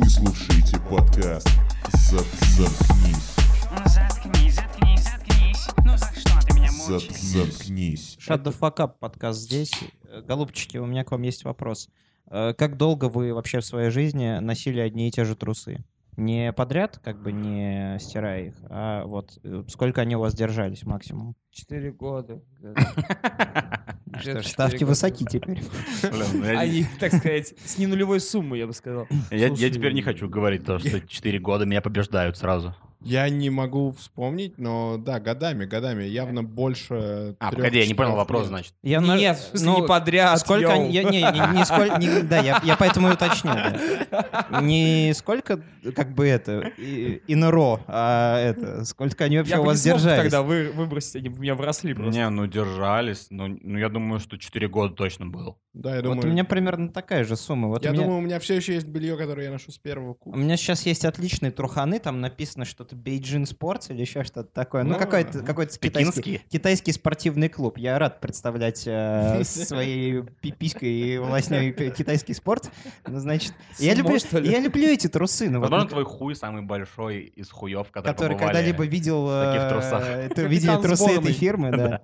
Вы слушаете подкаст «Зат- «Заткнись». Ну заткнись, заткнись, заткнись. Ну за что ты меня «Зат- мучаешь? «Заткнись». Shut the fuck up подкаст здесь. Э, Голубчики, у меня к вам есть вопрос. Э, Как долго вы вообще в своей жизни носили одни и те же трусы? Не подряд, как бы не стирая их, а вот э, сколько они у вас держались максимум? Четыре года. Что ж, ставки высоки теперь. Ну Они, так сказать, с ненулевой суммы, я бы сказал. я- теперь не хочу говорить то, что 4 года меня побеждают сразу. Я не могу вспомнить, но да, годами, годами, явно больше. А, трёх, погоди, я не понял вопрос, лет. значит. Я на- Нет, в смысле, ну, не подряд. Сколько йоу. они... я- Не, не, не сколь- не- да, я, я поэтому и уточню. да. Не сколько, как бы это, и- a row, а это, сколько они вообще Я у вас не держались. тогда вы, выбросить, они меня вросли просто. Не, ну держались. Ну, ну, я думаю, что 4 года точно был. Да, я Вот думаю. у меня примерно такая же сумма. Вот я у меня... думаю, у меня все еще есть белье, которое я ношу с первого У курса. меня сейчас есть отличные труханы, там написано что-то Beijing Sports или еще что-то такое. Ну, Ну, какой-то какой китайский, Пекинский? китайский спортивный клуб. Я рад представлять э, своей пиписькой и волосней китайский спорт. Ну, значит, я люблю, я люблю эти трусы. Ну, вот, Возможно, ну, твой хуй самый большой из хуев, который, который когда-либо видел, в таких э, трусах. видели Капитан трусы этой фирмы, да.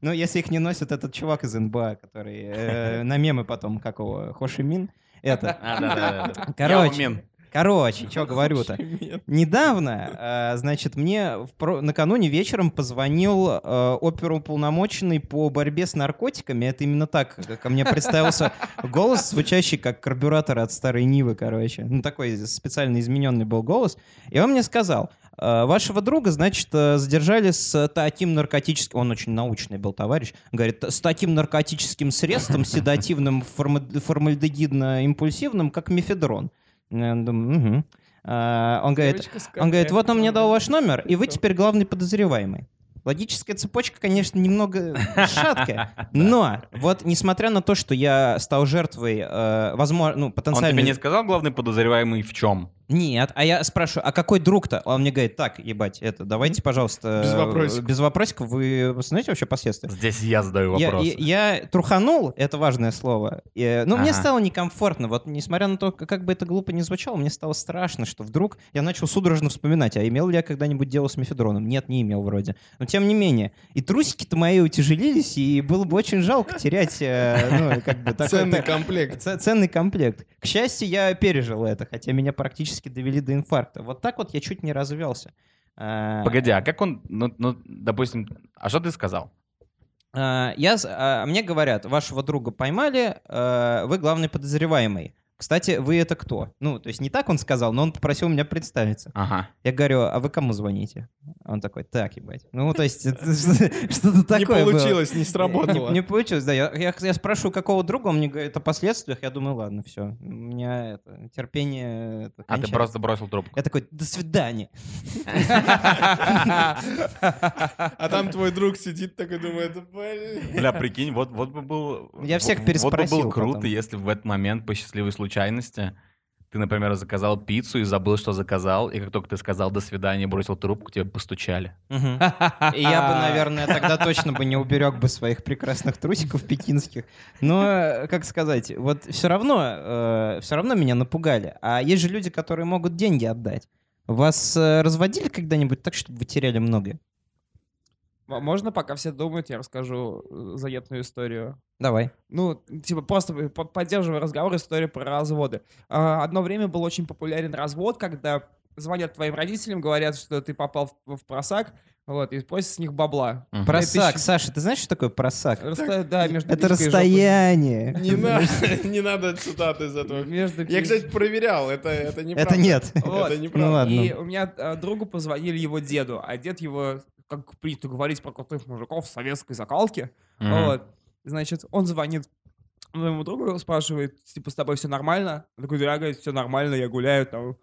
Ну, если их не носит этот чувак из НБА, который э, на мемы потом, как его, Хошимин, это. А, да, да, да. Короче. Короче, что говорю-то. Недавно, э, значит, мне накануне вечером позвонил э, оперуполномоченный по борьбе с наркотиками. Это именно так э, ко мне представился голос, звучащий как карбюратор от старой Нивы, короче. Ну, такой специально измененный был голос. И он мне сказал, «Э, вашего друга, значит, задержали с таким наркотическим... Он очень научный был товарищ. Говорит, с таким наркотическим средством, седативным, форма- формальдегидно-импульсивным, как мефедрон. Я думаю, «Мгм». А, Он говорит, он говорит, вот он мне дал ваш номер, и вы теперь главный подозреваемый. Логическая цепочка, конечно, немного шаткая, но вот несмотря на то, что я стал жертвой, э, возможно, ну, Он потенциально... тебе не сказал главный подозреваемый в чем? Нет, а я спрашиваю, а какой друг-то? Он мне говорит, так, ебать, это, давайте, пожалуйста... Без э, вопросиков. Без вопросиков. Вы знаете вообще последствия? Здесь я задаю Я, вопрос. я- я труханул, это важное слово. И, ну, мне Ага. стало некомфортно. Вот, несмотря на то, как бы это глупо не звучало, мне стало страшно, что вдруг я начал судорожно вспоминать, а имел ли я когда-нибудь дело с мефедроном? Нет, не имел вроде. Но тем не менее. И трусики-то мои утяжелились, и было бы очень жалко терять, э, ну, как бы... Ценный комплект. Ценный комплект. К счастью, я пережил это, хотя меня практически довели до инфаркта. Вот так вот я чуть не развелся. А, Погоди, а как он, ну, ну, допустим, а что ты сказал? А, Я, а, мне говорят, вашего друга поймали, э, вы главный подозреваемый. Кстати, вы это кто? Ну, то есть не так он сказал, но он попросил меня представиться. Ага. Я говорю, а вы кому звоните? Он такой, так, ебать. Ну, то есть что-то такое Не получилось, не сработало. Не, получилось, да. Я, спрашиваю, какого друга, он мне говорит о последствиях. Я думаю, ладно, все. У меня это, терпение А ты просто бросил трубку. Я такой, до свидания. А там твой друг сидит такой, думает, блин. Бля, прикинь, вот, вот бы был... Я всех вот- Вот бы переспросил было круто, если в этот момент по счастливой случайности ты, например, заказал пиццу и забыл, что заказал, и как только ты сказал «до свидания», бросил трубку, тебе постучали. И я бы, наверное, тогда точно бы не уберег бы своих прекрасных трусиков пекинских. Но, э, как сказать, вот все равно, все равно меня напугали. А есть же люди, которые могут деньги отдать. Вас э, разводили когда-нибудь так, чтобы вы теряли много? Можно, пока все думают, я расскажу э, заветную историю. Давай. Ну, типа, просто э, по- поддерживая разговор, история про разводы. А, Одно время был очень популярен развод, когда звонят твоим родителям, говорят, что ты попал в, в просак, вот, и просят с них бабла. Мгм. Просак. тысячи- Саша, ты знаешь, что такое просак? Раста- Да, между Это расстояние. Не надо, не надо цитаты из этого. Между Я, кстати, проверял, это, это неправда. Это нет. Вот. Это Ну неправда. ладно. И у меня а, другу позвонили его деду, а дед его, как принято говорить про крутых мужиков советской закалке, Мгм. вот, значит, он звонит моему другу, спрашивает, типа, с тобой все нормально? Он такой, да, говорит, все нормально, я гуляю там,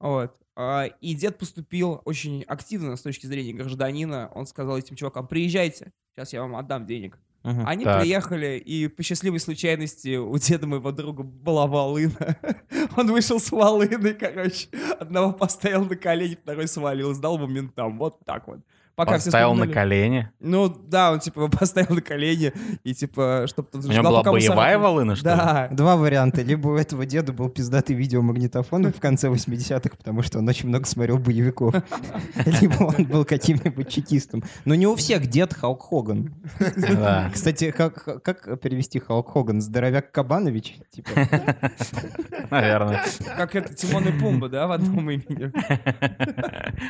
вот. А, И дед поступил очень активно с точки зрения гражданина. Он сказал этим чувакам, приезжайте, сейчас я вам отдам денег. Мгм. Они Так. приехали, и по счастливой случайности у деда моего друга была волына. Он вышел с волыной, короче. Одного поставил на колени, второй свалил, сдал ему ментам. Вот так вот. Пока все Поставил на вспомнили. колени. Ну, да, он, типа, поставил на колени, и, типа, чтобы там У него была боевая волына, что ли? Да. Два варианта. Либо у этого деда был пиздатый видеомагнитофон в конце 80-х, потому что он очень много смотрел боевиков. Либо он был каким-нибудь чекистом. Но не у всех дед Халк Хоган. Да. Кстати, как, как перевести Халк Хоган? Здоровяк Кабанович? Типа, Наверное. Как это Тимон и Пумба, да, в одном имени.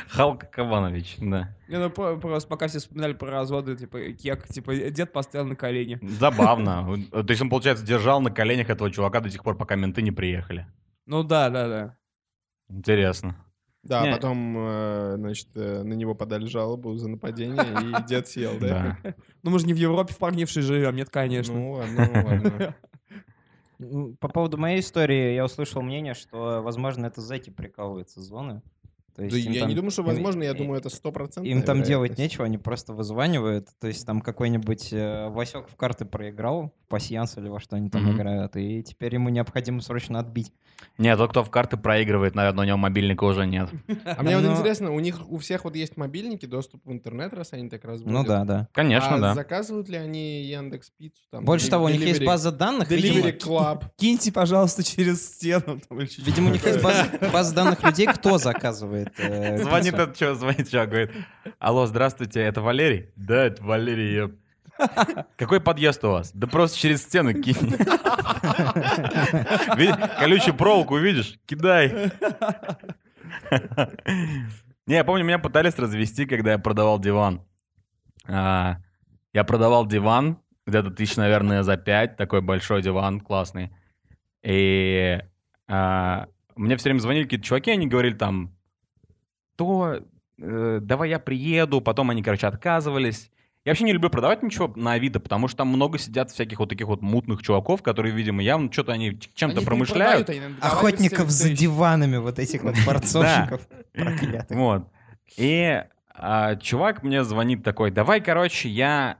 Халк Кабанович, да. Просто пока все вспоминали про разводы, типа, кек, типа, дед поставил на колени. Забавно. То есть он, получается, держал на коленях этого чувака до тех пор, пока менты не приехали. Ну да, да, да. Интересно. Да, Не. потом, э, значит, э, на него подали жалобу за нападение, и дед съел, да? Ну мы же не в Европе в Парнившей живем, нет, конечно. Ну ладно, ну ладно. по поводу моей истории я услышал мнение, что, возможно, это зэки прикалываются с зоны. То Да есть им я там- не думаю, что им- возможно, я думаю, это стопроцентно. Им там делать нечего, они просто вызванивают. То есть там какой-нибудь э, Васек в карты проиграл, в пассианс или во что они там Мгм. играют, и теперь ему необходимо срочно отбить. Нет, тот, кто в карты проигрывает, наверное, у него мобильника уже нет. А мне вот Но- интересно, у них у всех вот есть мобильники, доступ в интернет, раз они так разводят. Ну да, да. Конечно, а да. заказывают ли они Яндекс Пиццу? Там, Больше того, у них есть база данных. Delivery Club. Киньте, пожалуйста, через стену. видимо, у них есть база данных людей, кто заказывает. Э, Звонит этот чувак, звонит чувак, говорит, алло, здравствуйте, это Валерий? Да, это Валерий, еб. Какой подъезд у вас? Да просто через стену кинь. Колючую проволоку видишь? Кидай. Не, я помню, меня пытались развести, когда я продавал диван. А, Я продавал диван, где-то тысяч, наверное, за пять, такой большой диван, классный. И а, мне все время звонили какие-то чуваки, они говорили там, то э, давай я приеду, потом они, короче, отказывались. Я вообще не люблю продавать ничего на Авито, потому что там много сидят всяких вот таких вот мутных чуваков, которые, видимо, явно что-то они чем-то Они промышляют. перепродают, они Охотников за диванами, вот этих вот борцовщиков проклятых. Вот. И а, чувак мне звонит такой, давай, короче, я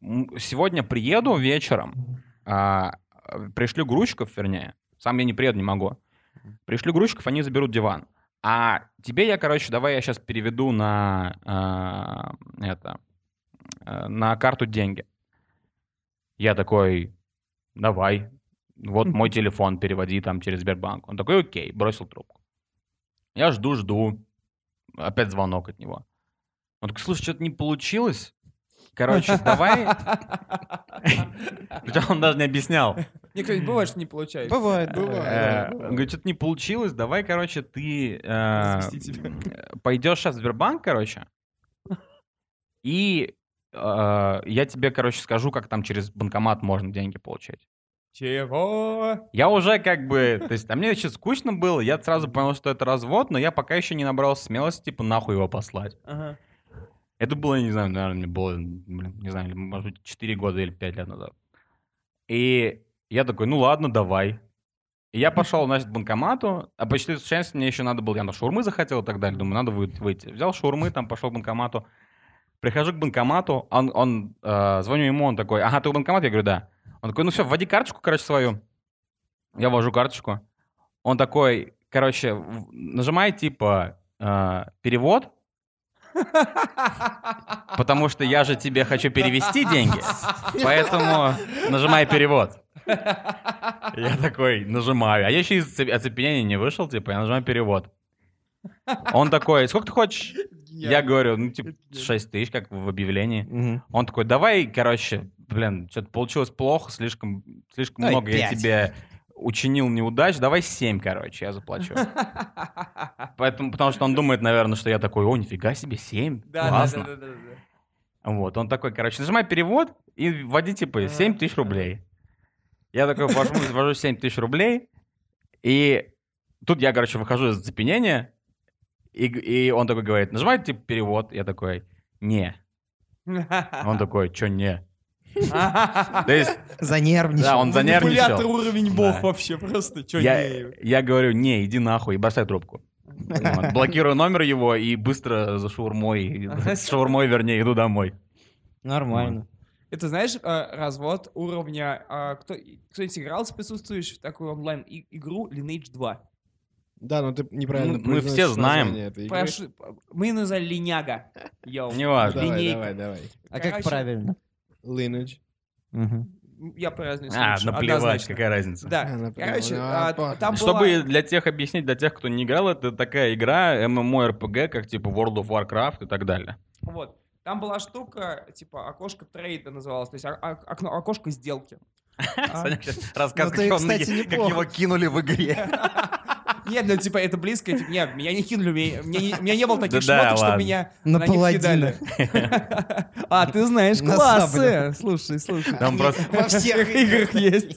сегодня приеду вечером, а, э, пришлю грузчиков, вернее, сам я не приеду, не могу. Пришлю грузчиков, они заберут диван. А тебе я, короче, давай я сейчас переведу на а, это э, на карту деньги. Я такой, давай, вот мой телефон, переводи там через Сбербанк. Он такой, окей, бросил трубку. Я жду, жду. Опять звонок от него. Он такой, слушай, что-то не получилось. Короче, давай... Причем он даже не объяснял. Мне, кстати, бывает, что не получается. Бывает, Бывает. бывает. Э, бывает. Он говорит, что-то не получилось, давай, короче, ты э, пойдешь сейчас в Сбербанк, короче, и э, я тебе, короче, скажу, как там через банкомат можно деньги получать. Чего? Я уже как бы, то есть, а мне еще скучно было, я сразу понял, что это развод, но я пока еще не набрал смелости, типа, нахуй его послать. Ага. Это было, не знаю, наверное, мне было, не знаю, может быть, 4 года или 5 лет назад. И я такой, ну ладно, давай. И я пошел, значит, к банкомату, а по счастливой мне еще надо было, я на шаурмы захотел и так далее, думаю, надо вы- выйти. Взял шаурмы, там пошел к банкомату. Прихожу к банкомату, он, он э, звоню ему, он такой, ага, ты у банкомата? Я говорю, да. Он такой, ну все, вводи карточку, короче, свою. Я ввожу карточку. Он такой, короче, нажимай, типа, э, перевод, Потому что я же тебе хочу перевести деньги, поэтому нажимай перевод. Я такой нажимаю, а я еще из оцеп- оцепенения не вышел, типа, я нажимаю перевод. Он такой, сколько ты хочешь? Я говорю, ну, типа, 6 тысяч, как в объявлении. Он такой, давай, короче, блин, что-то получилось плохо, слишком, слишком много я тебе учинил неудач, давай 7, короче, я заплачу. Поэтому, потому что он думает, наверное, что я такой, о, нифига себе, 7, Да, классно. да, да, да, да. Вот, он такой, короче, нажимай перевод и вводи, типа, 7 тысяч рублей. Я такой ввожу, ввожу 7 тысяч рублей, и тут я, короче, выхожу из зацепенения, и, и он такой говорит, нажимай, типа, перевод. Я такой, не. Он такой, что не? То есть, Занервничал. да, он занервничал. уровень бог вообще просто. Я, не? говорю, не, иди нахуй, и бросай трубку. Блокирую номер его и быстро за шаурмой, с шаурмой, вернее, иду домой. Нормально. Это знаешь, э, развод уровня... Кто, кто-нибудь играл с присутствующих в такую онлайн-игру Lineage 2? Да, но ты неправильно Мы- мы все знаем. Прошу- Мы назвали линяга. Йоу. Неважно. Давай, линейка. давай, давай. А как правильно? Lineage. Мгм. Я произнесу А, лучше, наплевать, однозначно. какая разница. Да. А, наплевать. Короче, Ну, а, там Чтобы была... для тех объяснить, для тех, кто не играл, это такая игра MMORPG, как типа World of Warcraft и так далее. Вот. Там была штука, типа, окошко трейда называлось, то есть окно- окошко сделки. Саня рассказывает, Ну, как, его кинули в игре. Нет, ну типа это близко, типа, нет, меня не кинули, меня, меня не, у меня не было таких шмоток, что ладно. меня На них кидали. А, ты знаешь На классы. Слушай, слушай. Там просто... Во всех играх есть.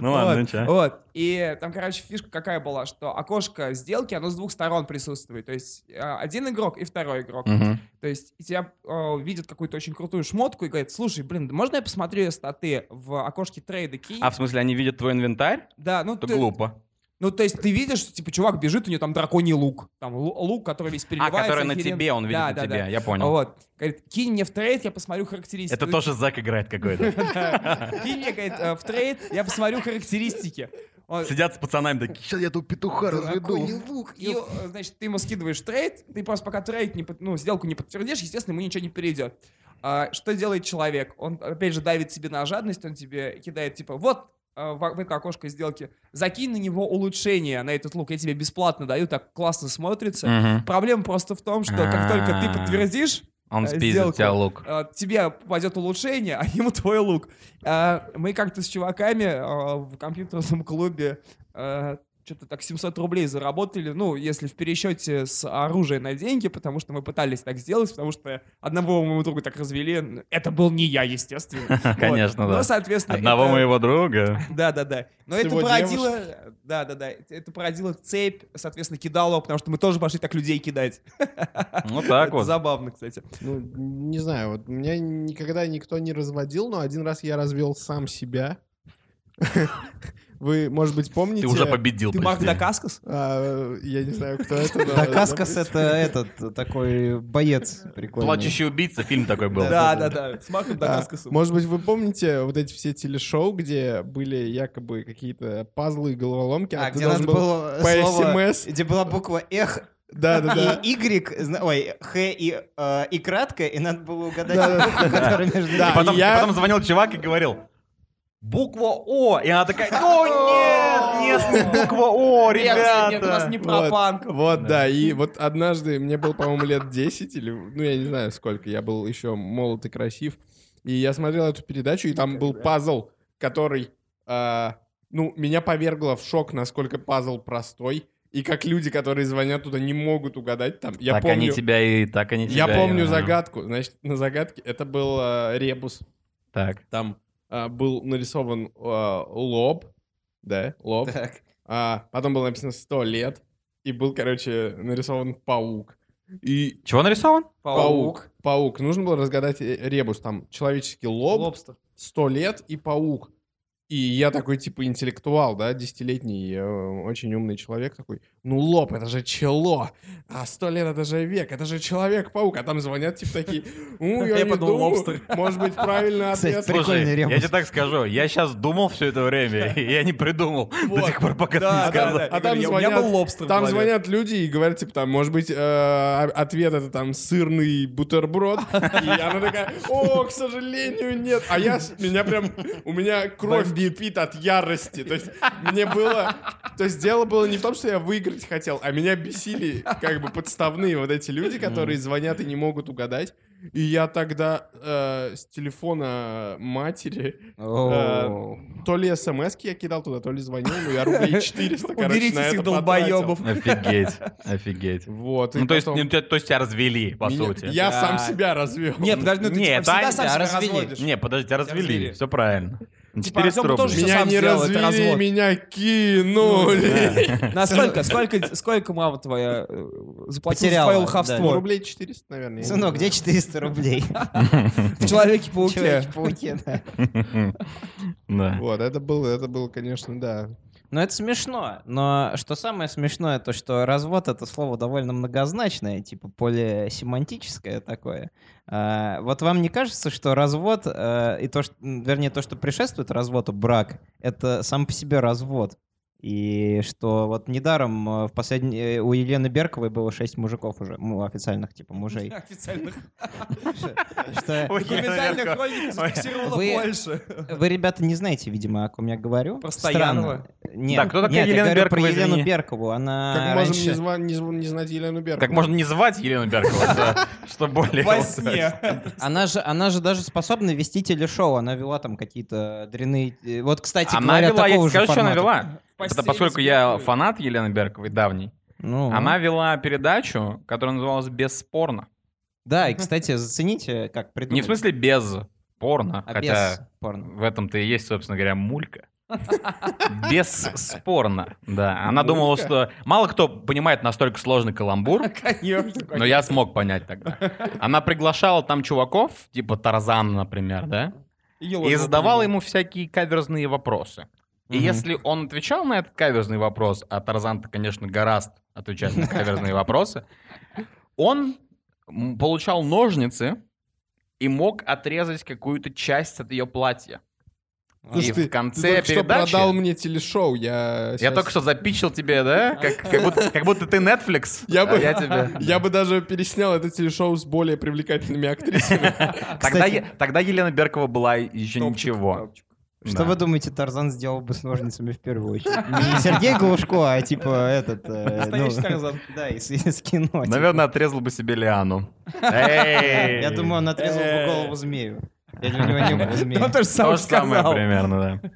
Ну ладно, ну чё. Вот. И там, короче, фишка какая была, что окошко сделки, оно с двух сторон присутствует. То есть э, один игрок и второй игрок. То есть тебя э, видят какую-то очень крутую шмотку и говорят, слушай, блин, можно я посмотрю статы в окошке трейда кей? А в смысле, они видят твой инвентарь? Да, ну Это ты, глупо. Ну то есть ты видишь, что, типа чувак бежит, у него там драконий лук, там лу- лук, который весь А, переливается. который на охеренно. тебе, он видит Да, на да, тебе, да. я понял. Вот. Говорит, кинь мне в trade, я посмотрю характеристики. Это тоже Зак играет какой-то. Кинь мне, говорит, э, в trade, я посмотрю характеристики. Он- Сидят с пацанами такие, сейчас я тут петуха Драконий разведу. лук. И, э, значит, ты ему скидываешь trade, ты просто пока trade, не, ну, сделку не подтвердишь, естественно, ему ничего не перейдет. А, что делает человек? Он, опять же, давит себе на жадность, он тебе кидает, типа, вот, в, в это окошко сделки, закинь на него улучшение, на этот лук, я тебе бесплатно даю, так классно смотрится. Мгм. Проблема просто в том, что как только ты А. подтвердишь, Он э, спиздит тебя лук. э, тебе попадет улучшение, а ему твой лук. А, Мы как-то с чуваками в компьютерном клубе что-то так 700 рублей заработали, ну, если в пересчете с оружия на деньги, потому что мы пытались так сделать, потому что одного моего друга так развели. Это был не я, естественно. Конечно, да. Ну, соответственно, Одного моего друга. да, да, да. Но это породило, да, да, да, это породило цепь, соответственно, кидало, потому что мы тоже пошли так людей кидать. Вот так Это вот. Забавно, кстати. Ну, не знаю, вот меня никогда никто не разводил, но один раз я развел сам себя. Вы, может быть, помните... Ты уже победил. Ты прости. Дакаскас? а, я не знаю, кто это. но- Дакаскас это этот такой боец прикольный. Плачущий убийца, фильм такой был. Да, да, да, с Марком А, Дакаскасом. Может быть, вы помните вот эти все телешоу, где были якобы какие-то пазлы и головоломки, А, где надо был было по слово, SMS. где была буква «эх» Да, да, да. и «y», ой, «х» и, э, и краткое, и надо было угадать Да, да, которая между Да, И потом, я- и потом звонил чувак и говорил, буква О. И она такая, о, нет, нет, не буква О, Нет, ребята. нет, у нас не про Вот, панк. Вот, да, и вот однажды, мне было, по-моему, лет 10 или, ну, я не знаю сколько, я был еще молод и красив, и я смотрел эту передачу, и там был пазл, который, а, ну, меня повергло в шок, насколько пазл простой, и как люди, которые звонят туда, не могут угадать там. Я так помню, они тебя и так они тебя. я и- помню а. загадку, значит, на загадке это был а, ребус, Так. там а, был нарисован а, лоб, да, лоб, Так. а, потом было написано 100 лет, и был, короче, нарисован паук. И Чего нарисован? паук. Паук. Нужно было разгадать э, ребус. Там человеческий лоб, Лобстер. 100 лет и паук. И я такой, типа, интеллектуал, да, десятилетний, э, очень умный человек такой. Ну, лоб, это же чело. А сто лет, это же век, это же Человек-паук. А там звонят, типа, такие, ну, я, Я не подумал, думаю. лобстер. Может быть, правильный Кстати, ответ. Слушай, я тебе так скажу, я сейчас думал все это время, и я не придумал до тех пор, пока ты Да, не да, сказал. да. А там звонят- был лобстер в Там звонят люди и говорят, типа, там, может быть, э, а- ответ это там сырный бутерброд. И она такая, о, к сожалению, нет. А я, меня прям, у меня кровь кипит от ярости. То есть мне было, то есть дело было не в том, что я выиграть хотел, а меня бесили как бы подставные вот эти люди, которые звонят и не могут угадать. И я тогда э, с телефона матери О. то ли смс я кидал туда, то ли звонил, но я рублей 400, короче, Уберите на этих долбоебов. Офигеть, офигеть. Вот, Ну, то есть, ну, то есть тебя развели, по меня- сути. Я Да. сам себя развел. Не, подожди, ну ты Не, типа, всегда сам себя развели. разводишь. Не, подожди, тебя развели, развели. все правильно. На Типа, 400 Артём тоже Меня сам не сделал, это развели, развод. меня кинули. На сколько, сколько, сколько мама твоя э, заплатила за твое да. Ну, лоховство? рублей 400, наверное. Сынок, где 400 рублей? В Человеке-пауке. Человеке-пауке, да. Да. Вот, это было, это было, конечно, да. Ну, это смешно. Но что самое смешное, то что развод — это слово довольно многозначное, типа полисемантическое такое. А, вот вам не кажется, что развод, э, и то, что, вернее, то, что предшествует разводу, брак, это сам по себе развод? И что вот недаром э, в последней... у Елены Берковой было шесть мужиков уже, ну, официальных типа мужей. Официальных. Что Документальная хроника зафиксировала Вы- больше. Вы, ребята, не знаете, видимо, о ком я говорю. Про Странно. Стоянова? Нет, Да, кто такая нет, я Елена говорю Беркова, про Елену извини? Беркову. Она Как можем не, раньше- зва- не зв- не знать Елену Беркову? Как можно не звать Елену Беркову, что более... Во сне. Она же, она же даже способна вести телешоу. Она вела там какие-то дрянные... э, Вот, кстати, Она говоря, вела, я такого тебе скажу, что она вела. Это поскольку я фанат Елены Берковой давний, Ну, она вела передачу, которая называлась «Бесспорно». Да, и, кстати, зацените, как придумали. Не в смысле без порно, а хотя без порно. в этом-то и есть, собственно говоря, мулька. Бесспорно, да. Она думала, что... Мало кто понимает настолько сложный каламбур, Конечно. но я смог понять тогда. Она приглашала там чуваков, типа Тарзан, например, да? И задавала ему всякие каверзные вопросы. И Мгм. если он отвечал на этот каверзный вопрос, а Тарзан-то, конечно, гораст отвечать на каверзные вопросы, он получал ножницы и мог отрезать какую-то часть от ее платья. Слушай, и ты- в ты конце что передачи... продал мне телешоу, я... Я щас- только что запичил тебе, да? Как, как будто, как будто ты Netflix. Я а бы, я тебе... я бы даже переснял это телешоу с более привлекательными актрисами. Тогда, тогда Елена Беркова была еще ничего. Что Да. вы думаете, Тарзан сделал бы с ножницами в первую очередь? Не Сергей Глушко, а типа этот... э, Настоящий ну, Тарзан. Да, из, из кино. типа. Наверное, отрезал бы себе Лиану. Я думаю, он отрезал бы голову змею. Или у него не было змеи. Он тоже То сам же самое сказал. примерно, да.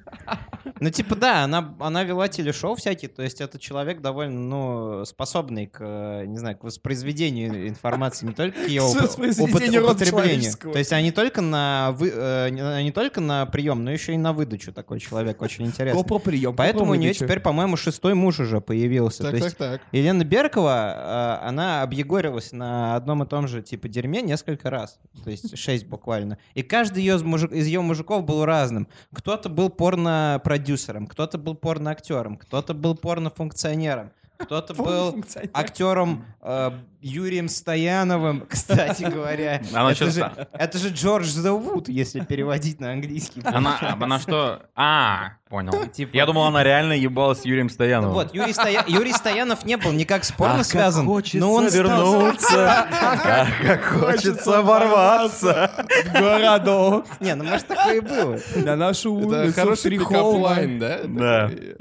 Ну, типа, да, она, она вела телешоу всякие, то есть это человек довольно, ну, способный к, не знаю, к воспроизведению информации, не только к ее употреблению. То есть не только на, вы, э, не, не только на прием, но еще и на выдачу такой человек, очень интересный. Копро прием. Поэтому у нее теперь, по-моему, шестой муж уже появился. Так, то так, так. Елена Беркова, э, она объегорилась на одном и том же типа дерьме несколько раз. То есть шесть буквально. И каждый ее из, мужик- из ее мужиков был разным. Кто-то был порно-продюсером, кто-то был порно-актером, кто-то был порно-функционером, кто-то был актером э, Юрием Стояновым, кстати говоря. Она это, же, это же Джордж Вуд, если переводить на английский. Она, она что? А, понял. Типа- Я думал, она реально ебалась с Юрием Стояновым. Вот, Юрий, Стоя- Юрий Стоянов не был никак с порно связан, хочется но он стал... вернуться, ах, как хочется ворваться. Городок. Не, ну может такое и было. На нашу Это улицу. хороший холма. пикап-лайн, да? Да. Такой,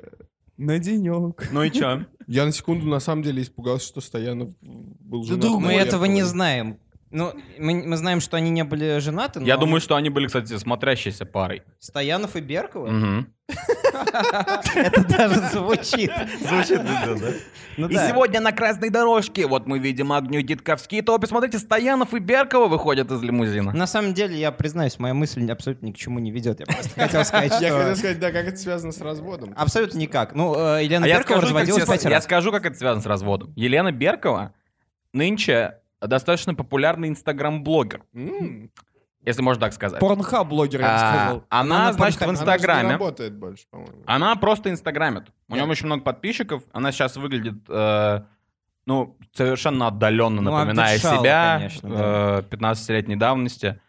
На денек. Ну и чё? Я на секунду на самом деле испугался, что Стоянов был женат. Мы на этого не знаем. Ну, мы, мы знаем, что они не были женаты, но Я думаю, что они были, кстати, смотрящейся парой. Стоянов и Беркова? Это даже звучит. Звучит да? Ну И да. сегодня на красной дорожке, вот мы видим огню Дитковские топи. Смотрите, Стоянов и Беркова выходят из лимузина. На самом деле, я признаюсь, моя мысль абсолютно ни к чему не ведет. Я просто хотел сказать, Я хотел что... сказать, да, как это связано с разводом. Абсолютно никак. Ну, э, Елена А я Беркова разводилась пять я раз. скажу, как это связано с разводом. Елена Беркова нынче достаточно популярный инстаграм-блогер, если можно так сказать. Порнхаб-блогер, я бы А, сказал. Она, на значит, в Порнхабе. она инстаграме. работает больше, по-моему. Она просто инстаграмит. У нее очень много подписчиков. Она сейчас выглядит, э, ну, совершенно отдаленно Ну, напоминая себя конечно, да. э, 15-летней давности.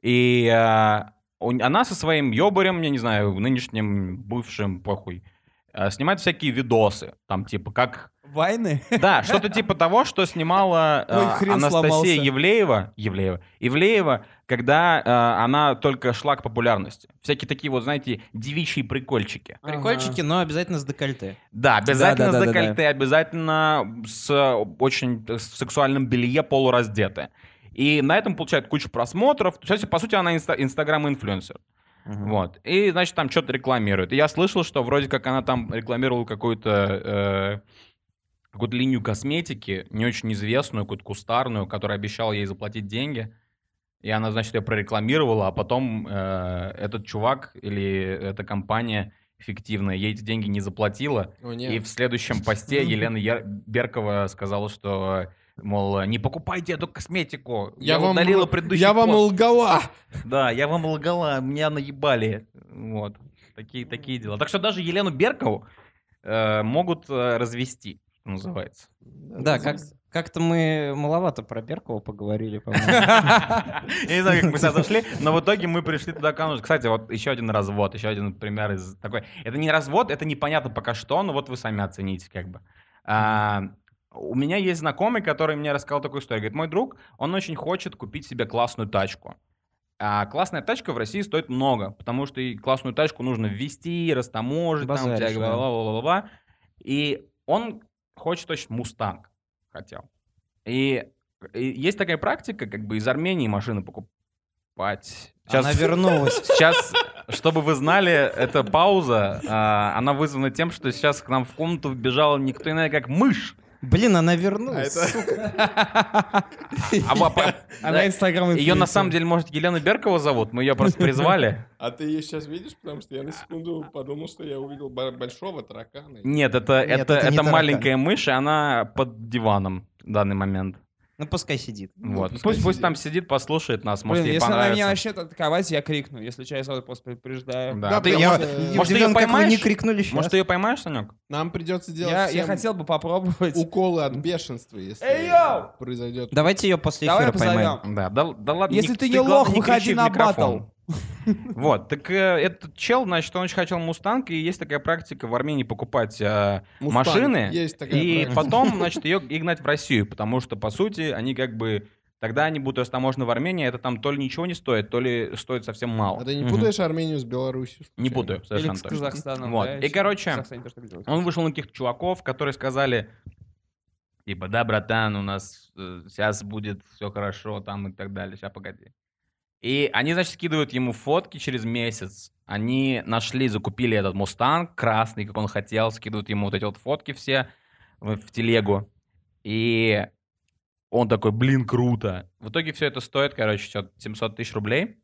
И э, у- она со своим ёбарем, я не знаю, нынешним, бывшим, похуй, э, снимает всякие видосы. Там, типа, как... Вайны? Да, что-то типа того, что снимала Ой, хрен Анастасия сломался. Евлеева, Евлеева, Ивлеева, когда э, она только шла к популярности. Всякие такие вот, знаете, девичьи прикольчики. Прикольчики, но обязательно с декольте. Да, обязательно Да, да, с да, да, декольте, обязательно с очень с сексуальном белье полураздетые. И на этом получает кучу просмотров. То есть, по сути, она инста- инстаграм-инфлюенсер. Вот. И, значит, там что-то рекламирует. И я слышал, что вроде как она там рекламировала какую-то э, какую-то линию косметики, не очень известную, какую-то кустарную, которая обещала ей заплатить деньги. И она, значит, ее прорекламировала, а потом э, этот чувак или эта компания фиктивная ей эти деньги не заплатила. О, И в следующем посте Елена Я- Беркова сказала, что, мол, не покупайте эту косметику. Я, вам удалила лг- предыдущий Я вам пост. лгала. Да, я вам лгала, меня наебали. Вот. Такие, такие дела. Так что даже Елену Беркову э, могут э, развести, что называется. Да, как, Как-то мы маловато про Беркова поговорили, по-моему. Я не знаю, как мы сюда зашли, но в итоге мы пришли туда к Анну. Кстати, вот еще один развод, еще один пример из такой. Это не развод, это непонятно пока что, но вот вы сами оцените как бы. А, у меня есть знакомый, который мне рассказал такую историю. Говорит, мой друг, он очень хочет купить себе классную тачку. А классная тачка в России стоит много, потому что и классную тачку нужно ввести, растаможить, там, Базаришь, да. бла-бла-бла-бла. И он хочет очень мустанг, хотел. И, и есть такая практика, как бы из Армении машины покупать. Она вернулась. Сейчас, чтобы вы знали, эта пауза, а, она вызвана тем, что сейчас к нам в комнату вбежала никто иная, как мышь. Блин, она А вернулась. сука. А Она инстаграм Ее на самом деле, может, Елена Беркова зовут, мы ее просто призвали. А ты ее сейчас видишь? Потому что я на секунду подумал, что я увидел бо- большого таракана. Нет, это, маленькая мышь, и она под диваном в данный момент. Ну, пускай сидит. Вот. пускай Пусть, пусть сидит. там сидит, послушает нас, может, Блин, ей если она меня понравится. начнет атаковать, я крикну. Если что, я сразу просто предупреждаю. Да. Да, ты- Я может, ты ее вы не поймаешь? крикнули сейчас. Может, ты ее поймаешь, Санек? Нам придется делать Я, я хотел бы попробовать. уколы от бешенства, если Эй, yo! произойдет. Давайте ее после Давай эфира поймаем. Да, да, да ладно. Если не- ты не лох, выходи на микрофон. батл. Вот, так э, этот чел, значит, он очень хотел мустанг, и есть такая практика в Армении покупать э, Мустанг. машины, Есть такая и практика. потом, значит, ее и гнать в Россию, потому что, по сути, они как бы... Тогда они будут растаможены в Армении, это там то ли ничего не стоит, то ли стоит совсем мало. А ты не Мгм. путаешь Армению с Белоруссией? Не случайно? путаю, Или совершенно с точно. Казахстаном. Вот. да, И, короче. Он вышел на каких-то чуваков, которые сказали, типа, да, братан, у нас э, сейчас будет все хорошо, там и так далее, сейчас погоди. И они, значит, скидывают ему фотки через месяц. Они нашли, закупили этот Мустанг красный, как он хотел, скидывают ему вот эти вот фотки все в, в телегу. И он такой, блин, круто. В итоге все это стоит, короче, что-то 700 тысяч рублей.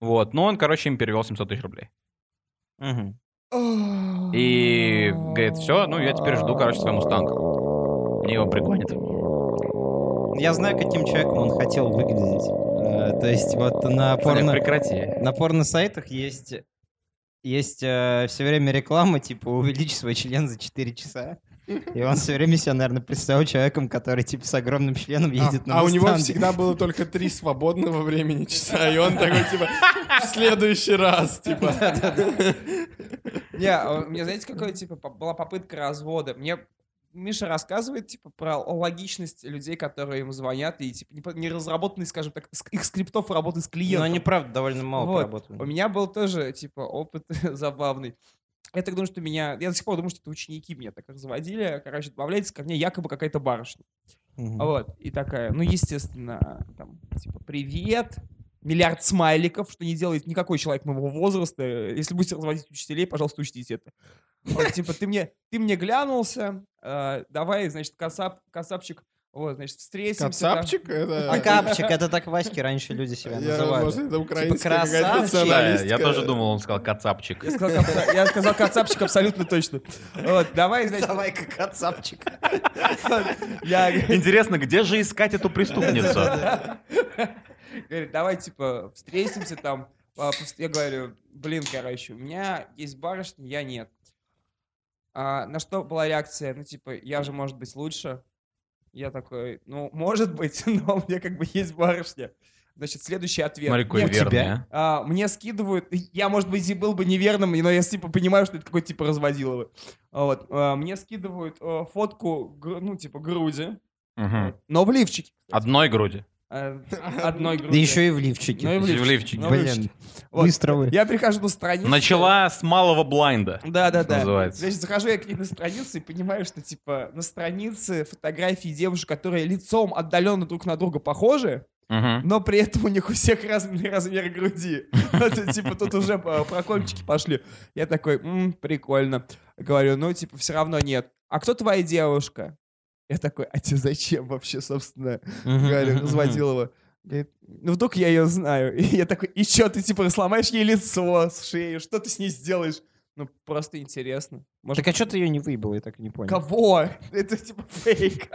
Вот, но он, короче, им перевел 700 тысяч рублей. Мгм. И говорит, все, ну я теперь жду, короче, свой Мустанг. Мне его пригонят. Я знаю, каким человеком он хотел выглядеть. Э, То есть вот на порно... прекрати. На порно-сайтах есть, есть все время реклама, типа, увеличь свой член за 4 часа. И он все время себя, наверное, представил человеком, который, типа, с огромным членом едет на а у него всегда было только три свободного времени часа, и он такой, типа, в следующий раз, типа. Не, а у меня, знаете, какая, типа, была попытка развода. Мне Миша рассказывает, типа, про логичность людей, которые им звонят, и, типа, не по- не разработанный, скажем так, их скриптов работы с Но клиентом. они, правда, довольно мало Вот. поработали. У меня был тоже, типа, опыт забавный. Я так думаю, что меня... Я до сих пор думаю, что это ученики меня так разводили. Короче, добавляется ко мне якобы какая-то барышня. Мгм. Вот. И такая, ну, естественно, там, типа, привет, миллиард смайликов, что не делает никакой человек моего возраста. Если будете разводить учителей, пожалуйста, учтите это. Вот, типа, ты мне, ты мне глянулся, э, давай, значит, касап, касапчик, вот, значит, встретимся. там. Кацапчик? Это... А капчик, это так Васьки раньше люди себя Я, называли. может, это украинская красавчик. какая-то Да, я тоже думал, он сказал кацапчик. Я сказал, я сказал кацапчик абсолютно точно. Вот, давай, значит, Давай-ка кацапчик. я... Интересно, где же искать эту преступницу? Говорит, давай, типа, встретимся там. А, Я говорю, блин, короче, у меня есть барышня, я нет. А, на что была реакция? Ну, типа, я же, может быть, лучше. Я такой, ну, может быть, но у меня как бы есть барышня. Значит, следующий ответ. Смотри, какой у верный, тебя. а. А, мне скидывают, я, может быть, и был бы неверным, но я, типа, понимаю, что это какой-то, типа, разводилово. Вот. А, мне скидывают э, фотку, ну, типа, груди, Мгм. но в лифчике. Одной груди. Э, Одной груди. Да еще и в лифчике. Ну и в Еще в лифчике. лифчике. Ну, в лифчике. Блин, Вот. быстро вы. Я прихожу на страницу. Начала с малого блайнда. Да, да, да. называется. Значит, захожу я к ней на страницу и понимаю, что типа на странице фотографии девушек, которые лицом отдаленно друг на друга похожи, Мгм. но при этом у них у всех разные размеры груди. Это типа тут уже э, прокольчики пошли. Я такой, «М, прикольно. Говорю, ну типа все равно нет. А кто твоя девушка? Я такой, а тебе зачем вообще, собственно? Говорю, Разводилова. Говорит, ну вдруг я ее знаю. И я такой, и что, ты типа сломаешь ей лицо, шею, что ты с ней сделаешь? Ну, просто интересно. Может, Так а что ты ее не выебал, я так и не понял. кого? Это типа фейк.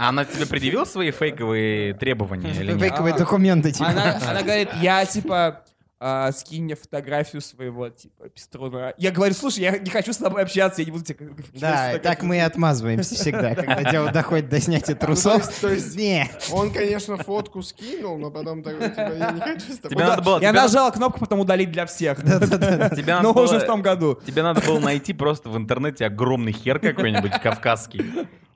А она тебе предъявила свои фейковые требования или нет? Фейковые документы, типа. Она, она говорит, я типа а, скинь мне фотографию своего, типа, пиструна. Я говорю, слушай, я не хочу с тобой общаться, я не буду тебе... Да, так мы и отмазываемся всегда, когда дело доходит до снятия трусов. есть- то есть- Не. Он, конечно, фотку скинул, но потом такой, типа, я не хочу с тобой. Тебе надо было... Я нажал кнопку потом удалить для всех. Но было- уже в том году. Тебе надо было найти просто в интернете огромный хер какой-нибудь кавказский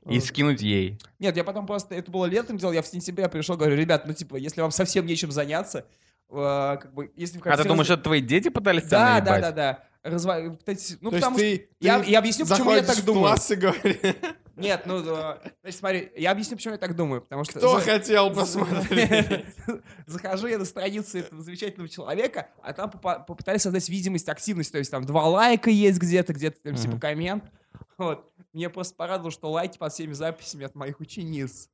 и скинуть ей. Нет, я потом просто, это было летом делал, я в сентябре пришел, говорю, ребят, ну типа, если вам совсем нечем заняться, э, как бы, если вы А ты думаешь, раз- это твои дети пытались тебя Да, да, да, да. Разва- кстати, ну То есть потому что... ты, я- ты я объясню, почему я так в думаю. класс и говоришь, Нет, ну, э, значит, смотри, я объясню, почему я так думаю, потому что... кто за- хотел посмотреть. Захожу я на страницу этого замечательного человека, а там попытались создать видимость активности, то есть там два лайка есть где-то, где-то там типа коммент. Вот. Мне просто порадовало, что лайки под всеми записями от моих учениц.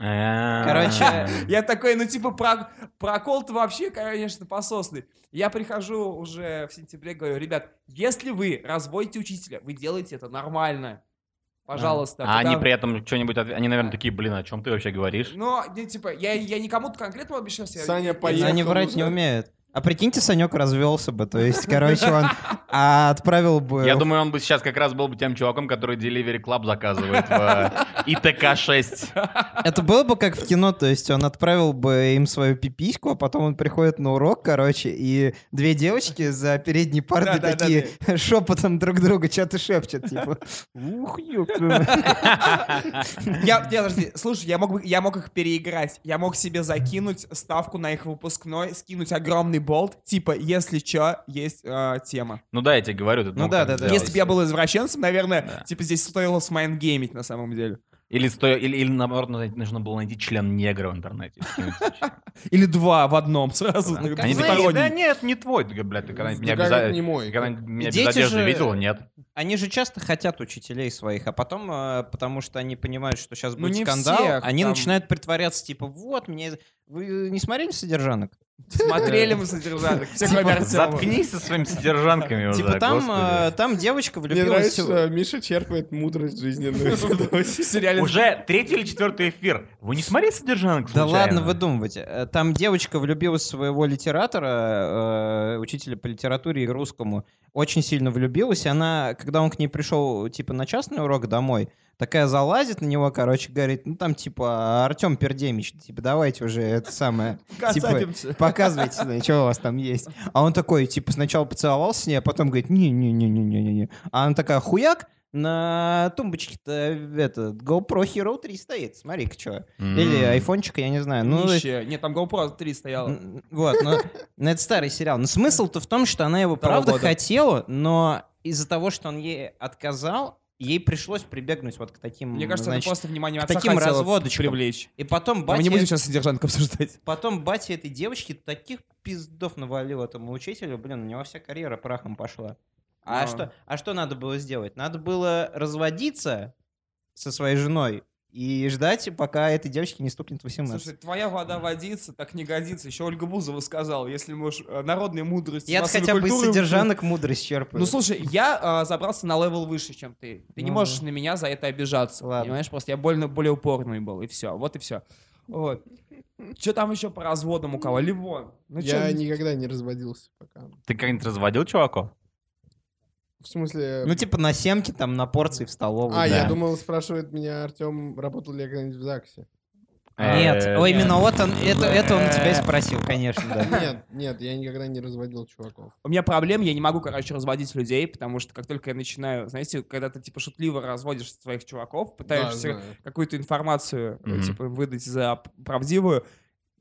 А. Короче, Я такой, ну типа про, прокол-то вообще, конечно, пососный. Я прихожу уже в сентябре, говорю, ребят, если вы разводите учителя, вы делаете это нормально. Пожалуйста. А они при этом что-нибудь... Они, наверное, такие, блин, о чем ты вообще говоришь? Ну, типа, я, я не кому-то конкретному обещался. Саня я- поехал они врать не умеют. А прикиньте, Санек развелся бы, то есть, короче, он а, отправил бы... Я думаю, он бы сейчас как раз был бы тем чуваком, который Delivery Club заказывает в э, ИТК-6. Это было бы как в кино, то есть он отправил бы им свою пипиську, а потом он приходит на урок, короче, и две девочки за передней партой такие шепотом друг друга что-то шепчут, типа, ух. Я, подожди, слушай, я мог, бы- я мог их переиграть. Я мог себе закинуть ставку на их выпускной, скинуть огромный болт, типа, если чё, есть э, тема. Ну да, я тебе говорю. ты Ну да, да, да. Если бы я был извращенцем, наверное, Да. типа, здесь стоило смайнгеймить на самом деле. Или, сто... или, или наоборот, нужно было найти член негра в интернете. Или два в одном сразу. Да, нет, не твой. Блядь, ты когда-нибудь меня без, а- одежды же- видела? Нет. Они же часто хотят учителей своих, а потом, э, потому что они понимают, что сейчас Ну, будет скандал, они начинают притворяться, типа, вот, мне... Вы не смотрели «Содержанок»? Смотрели мы содержанок. Все кроме Артема. Заткнись со своими содержанками уже, Типа там, э, там девочка Мне влюбилась... нравится, что Миша черпает мудрость жизненную. Уже третий или четвертый эфир. Вы не смотрели содержанок Да ладно выдумывать. Э, Там девочка влюбилась в своего литератора, э, учителя по литературе и русскому. Очень сильно влюбилась. Она, когда он к ней пришел, типа, на частный урок домой, такая залазит на него, короче, говорит, ну там, типа, Артем Пердемич, типа, давайте уже это самое, типа, показывайте, что у вас там есть. А он такой, типа, сначала поцеловался с ней, а потом говорит, не-не-не-не-не-не. А она такая, хуяк, на тумбочке-то этот GoPro Hero 3 стоит. Смотри-ка, что. М. Или айфончик, я не знаю. Ну, Нищая. Нет, там GoPro 3 стояло. м, вот, но, но это старый сериал. Но смысл-то в том, что она его правда года. хотела, но из-за того, что он ей отказал, ей пришлось прибегнуть вот к таким, Мне кажется, значит, это просто внимание отца таким разводочкам. привлечь. И потом Но батя, Мы не будем сейчас содержанку обсуждать. потом батя этой девочки таких пиздов навалил этому учителю, блин, у него вся карьера прахом пошла. А, А. что, а что надо было сделать? Надо было разводиться со своей женой и ждать, пока этой девочке не стукнет 18. Слушай, твоя вода водится, так не годится. Еще Ольга Бузова сказала, если уж э, народные мудрости, Я хотя бы из содержанок мудрость черпаю. Ну слушай, я э, забрался на level выше, чем ты. Ты не Ну можешь да. на меня за это обижаться. Ладно. Понимаешь, просто я больно, более упорный был, и все. Вот и все. Вот. Что там еще по разводам у кого? Ливон. Ну, Я чё- никогда не разводился пока. Ты как-нибудь разводил чуваков? В смысле... Ну, типа на семки, там, на порции в столовой. А, да. я думал, спрашивает меня Артем, работал ли я когда-нибудь в ЗАГСе. Нет, Э, ой, именно вот он, это, это он тебя и спросил, конечно, да. Нет, нет, я никогда не разводил чуваков. У меня проблем, я не могу, короче, разводить людей, потому что как только я начинаю, знаете, когда ты, типа, шутливо разводишь своих чуваков, Да, пытаешься знаю. какую-то информацию, э, типа, выдать за правдивую,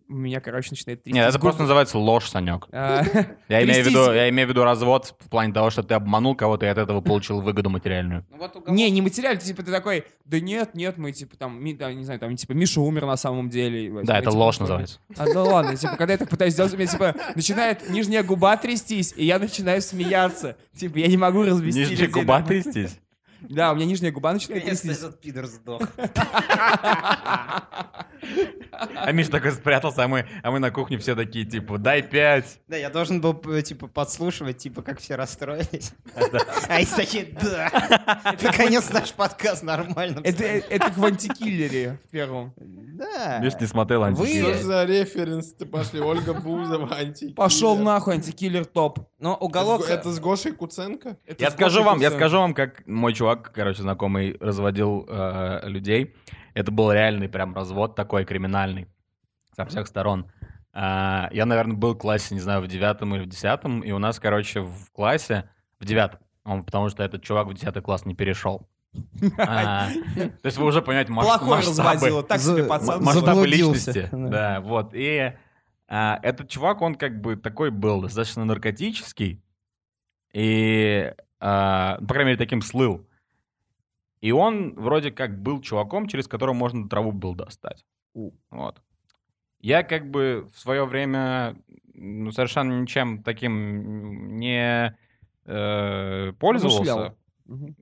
у меня, короче, начинает трястись Нет, это просто называется ложь, Санек. А, Я имею, в виду, я имею в виду развод в плане того, что ты обманул кого-то и от этого получил выгоду материальную. Не, не материально, типа ты такой, да нет, нет, мы типа там, не знаю, там типа Миша умер на самом деле. Да, это ложь называется. А да ладно, типа, когда я так пытаюсь сделать, у меня типа начинает нижняя губа трястись, и я начинаю смеяться. Типа, я не могу развести Нижняя губа трястись. Да, у меня нижняя губа начинает Наконец-то трястись. этот пидор сдох. А Миша такой спрятался, а мы, а мы на кухне все такие, типа, дай пять. Да, я должен был, э, типа, подслушивать, типа, как все расстроились. А эти такие, да, наконец наш подкаст нормально. Это, это как в антикиллере в первом. Да. Миш не смотрел Вы- Что антикиллер. ж за референс ты пошли? Ольга Бузова, антикиллер. Пошел нахуй, антикиллер топ. Но Это, уголок... это с Гошей Куценко? Это Я скажу Гошей вам, я Куценко. скажу вам, как мой чувак, короче, знакомый, разводил э, людей. Это был реальный прям развод такой криминальный со всех сторон. А, я, наверное, был в классе, не знаю, в девятом или в десятом, и у нас, короче, в классе, в девятом, он, потому что этот чувак в десятый класс не перешел. А, То есть вы уже понимаете маш- Плохой масштабы. разводила, так себе пацан. масштабы личности. Да. Да, вот. И а, этот чувак, он как бы такой был достаточно наркотический. И, а, по крайней мере, таким слыл. И он вроде как был чуваком, через которого можно траву был достать. Вот. Я как бы в свое время ну, совершенно ничем таким не э, пользовался. Прощения.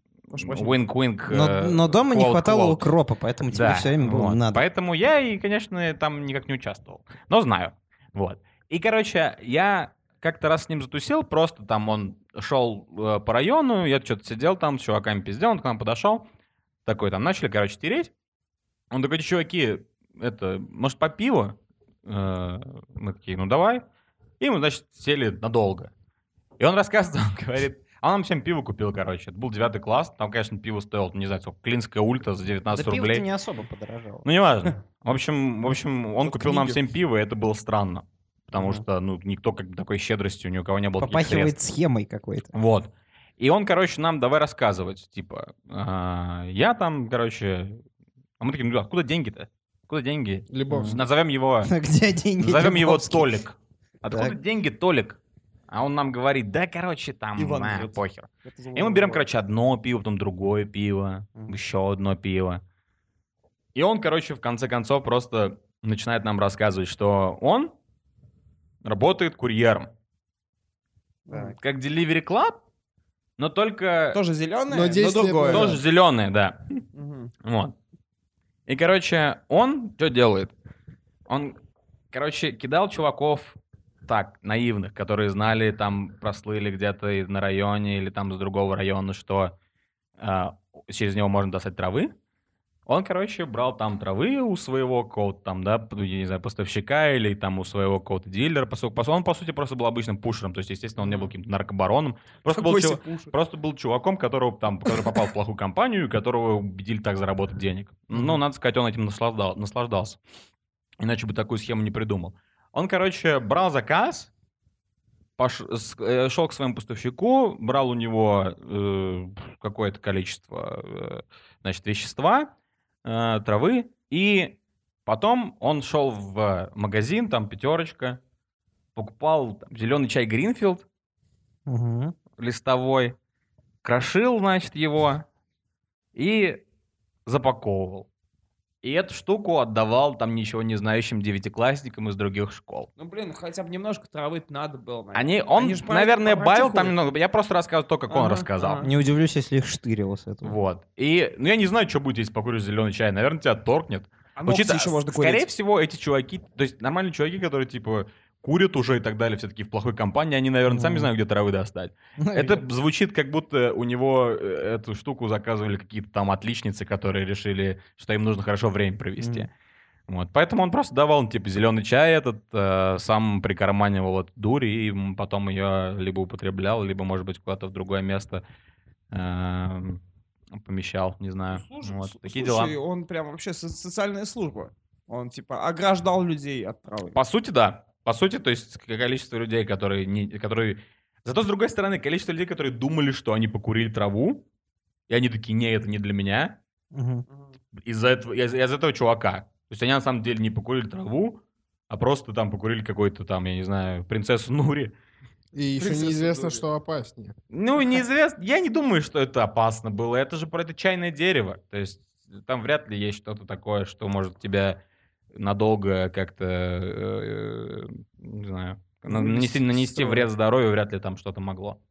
Винк-винк. Но, э, но дома не quote, хватало quote. укропа, поэтому тебе все время было вот. надо. Поэтому я и, конечно, там никак не участвовал. Но знаю. Вот. И, короче, я как-то раз с ним затусил, просто там он шел э, по району, я что-то сидел там с чуваками пиздел, он к нам подошел, такой там, начали, короче, тереть. Он такой, чуваки, это, может, по пиву? Э, Мы такие, ну давай. И мы, значит, сели надолго. И он рассказывает, он говорит, а нам всем пиво купил, короче. Это был девятый класс, там, конечно, пиво стоило, не знаю, сколько, Клинская ульта за 19 Да рублей. пиво-то не особо подорожало. Ну, неважно. В общем, в общем, он Вот купил нам всем пиво, и это было странно. Потому что, ну, никто как бы такой щедростью, ни у кого не было Попахивает схемой какой-то. Вот. И он, короче, нам давай рассказывать, типа, а, я там, короче... А мы такие, ну, откуда деньги-то? Откуда деньги? Лебовский. Назовем его... Где деньги? Назовем его? Толик. Откуда деньги, Толик? А он нам говорит, да, короче, там, Иван а, говорит. похер. Это И мы берем, короче, одно пиво, потом другое пиво, Мгм. еще одно пиво. И он, короче, в конце концов просто начинает нам рассказывать, что он работает курьером. Так. Как Delivery Club, но только Тоже зеленое, Но но, 10 лет другое. тоже зеленый, да. Мгм. Вот. И, короче, он что делает? Он, короче, кидал чуваков так, наивных, которые знали, там, прослыли где-то на районе или там с другого района, что а, через него можно достать травы. Он, короче, брал там травы у своего какого-то там, да, я не знаю, поставщика или там у своего какого-то дилера. По су- по су- Он, по сути, просто был обычным пушером. То есть, естественно, он не был каким-то наркобароном. Просто был, Какой пушер. Просто был чуваком, которого там, который попал в плохую компанию, которого убедили так заработать денег. Ну, надо сказать, он этим наслаждал- наслаждался. Иначе бы такую схему не придумал. Он, короче, брал заказ, шел к своему поставщику, брал у него э, какое-то количество, э, значит, вещества, э, травы, и потом он шел в магазин, там пятерочка, покупал зеленый чай Гринфилд, Мгм. листовой, крошил, значит, его и запаковывал. И эту штуку отдавал там ничего не знающим девятиклассникам из других школ. Ну, блин, хотя бы немножко травы надо было. наверное. Они, он, же про- наверное, бавил практикуют. там немного. Я просто рассказываю то, как он Ага, рассказал. ага. Не удивлюсь, если их штырило с этого. Вот. И, ну, я не знаю, что будет, если покуришь зеленый чай. Наверное, тебя торкнет. А Учитывая- еще можно Скорее курить. всего, эти чуваки, то есть нормальные чуваки, которые, типа, курят уже и так далее, все-таки в плохой компании, они, наверное, сами знают, где травы достать. Это звучит, как будто у него э, эту штуку заказывали какие-то там отличницы, которые решили, что им нужно хорошо время провести. Вот. Поэтому он просто давал, типа, зеленый чай этот, э, сам прикарманивал эту дурь, и потом ее либо употреблял, либо, может быть, куда-то в другое место эм, помещал, не знаю. Слушай, Вот. Такие слушай, дела. он прям вообще со- социальная служба. Он, типа, ограждал людей от травы. По сути, да. По сути, то есть количество людей, которые не, которые... Зато, с другой стороны, количество людей, которые думали, что они покурили траву, и они такие, не, это не для меня, Мгм. из-за этого, из, из этого чувака. То есть они на самом деле не покурили траву, а просто там покурили какой-то там, я не знаю, принцессу Нури. И еще Принцесса неизвестно, Дури. что опаснее. Ну, неизвестно. Я не думаю, что это опасно было. Это же про это чайное дерево. То есть там вряд ли есть что-то такое, что может тебя надолго как-то, э, не знаю, нанести, нанести вред здоровью, вряд ли там что-то могло.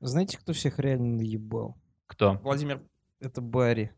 Знаете, кто всех реально наебал? Кто? Владимир, Это Барри.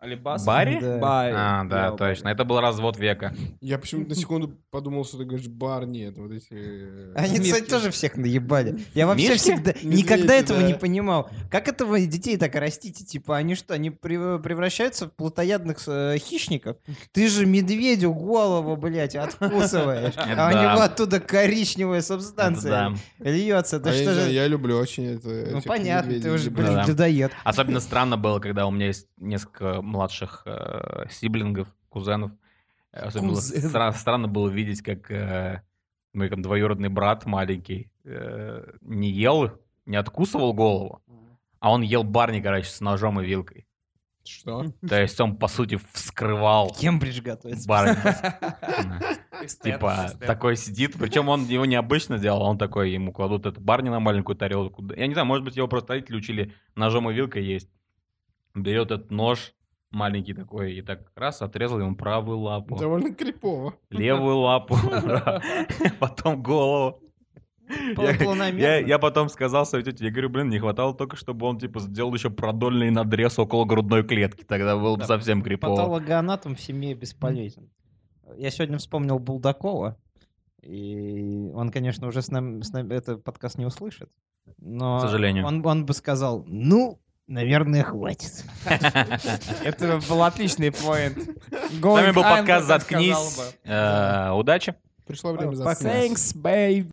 Алибас. Барри? Да. Барри. А, да, Лео точно. Барри. Это был развод века. Я почему-то на секунду подумал, что ты говоришь Барни. Это вот эти... э, Они, мишки. кстати, тоже всех наебали. Я вообще Мишки? всегда Медведи, никогда этого да. не понимал. Как это вы детей так растите? Типа, они что, они прев- превращаются в плотоядных э, хищников? Ты же медведю голову, блядь, откусываешь. А у него оттуда коричневая субстанция льется. А Да я, что же... я люблю очень это. Ну понятно, ты уже, блин, людоед. Особенно странно было, когда у меня есть несколько младших э, сиблингов, кузенов. Особенно было Кузенов. стра- странно было видеть, как э, мой там двоюродный брат маленький э, не ел, не откусывал голову, а он ел барни, короче, с ножом и вилкой. Что? То есть он, по сути, вскрывал Кембридж готовится. барни. Типа, такой сидит, причем он его необычно делал, он такой, ему кладут это барни на маленькую тарелку. Я не знаю, может быть, его просто родители учили ножом и вилкой есть. Берет этот нож маленький такой и так раз отрезал ему правую лапу, Довольно крипово. левую лапу, потом голову. Я-. Я, я потом сказал своей тете, я говорю, блин, не хватало только, чтобы он, типа, сделал еще продольный надрез около грудной клетки, тогда было бы Да. совсем крипово. Патологоанатом в семье бесполезен. Я сегодня вспомнил Булдакова. И он, конечно, уже с нами, с нами этот подкаст не услышит. Но К сожалению. Он, он бы сказал, ну, наверное, хватит. Это был отличный поинт. С вами был подкаст «Заткнись». Э, Удачи. Пришло время заткнуться. Thanks, babe.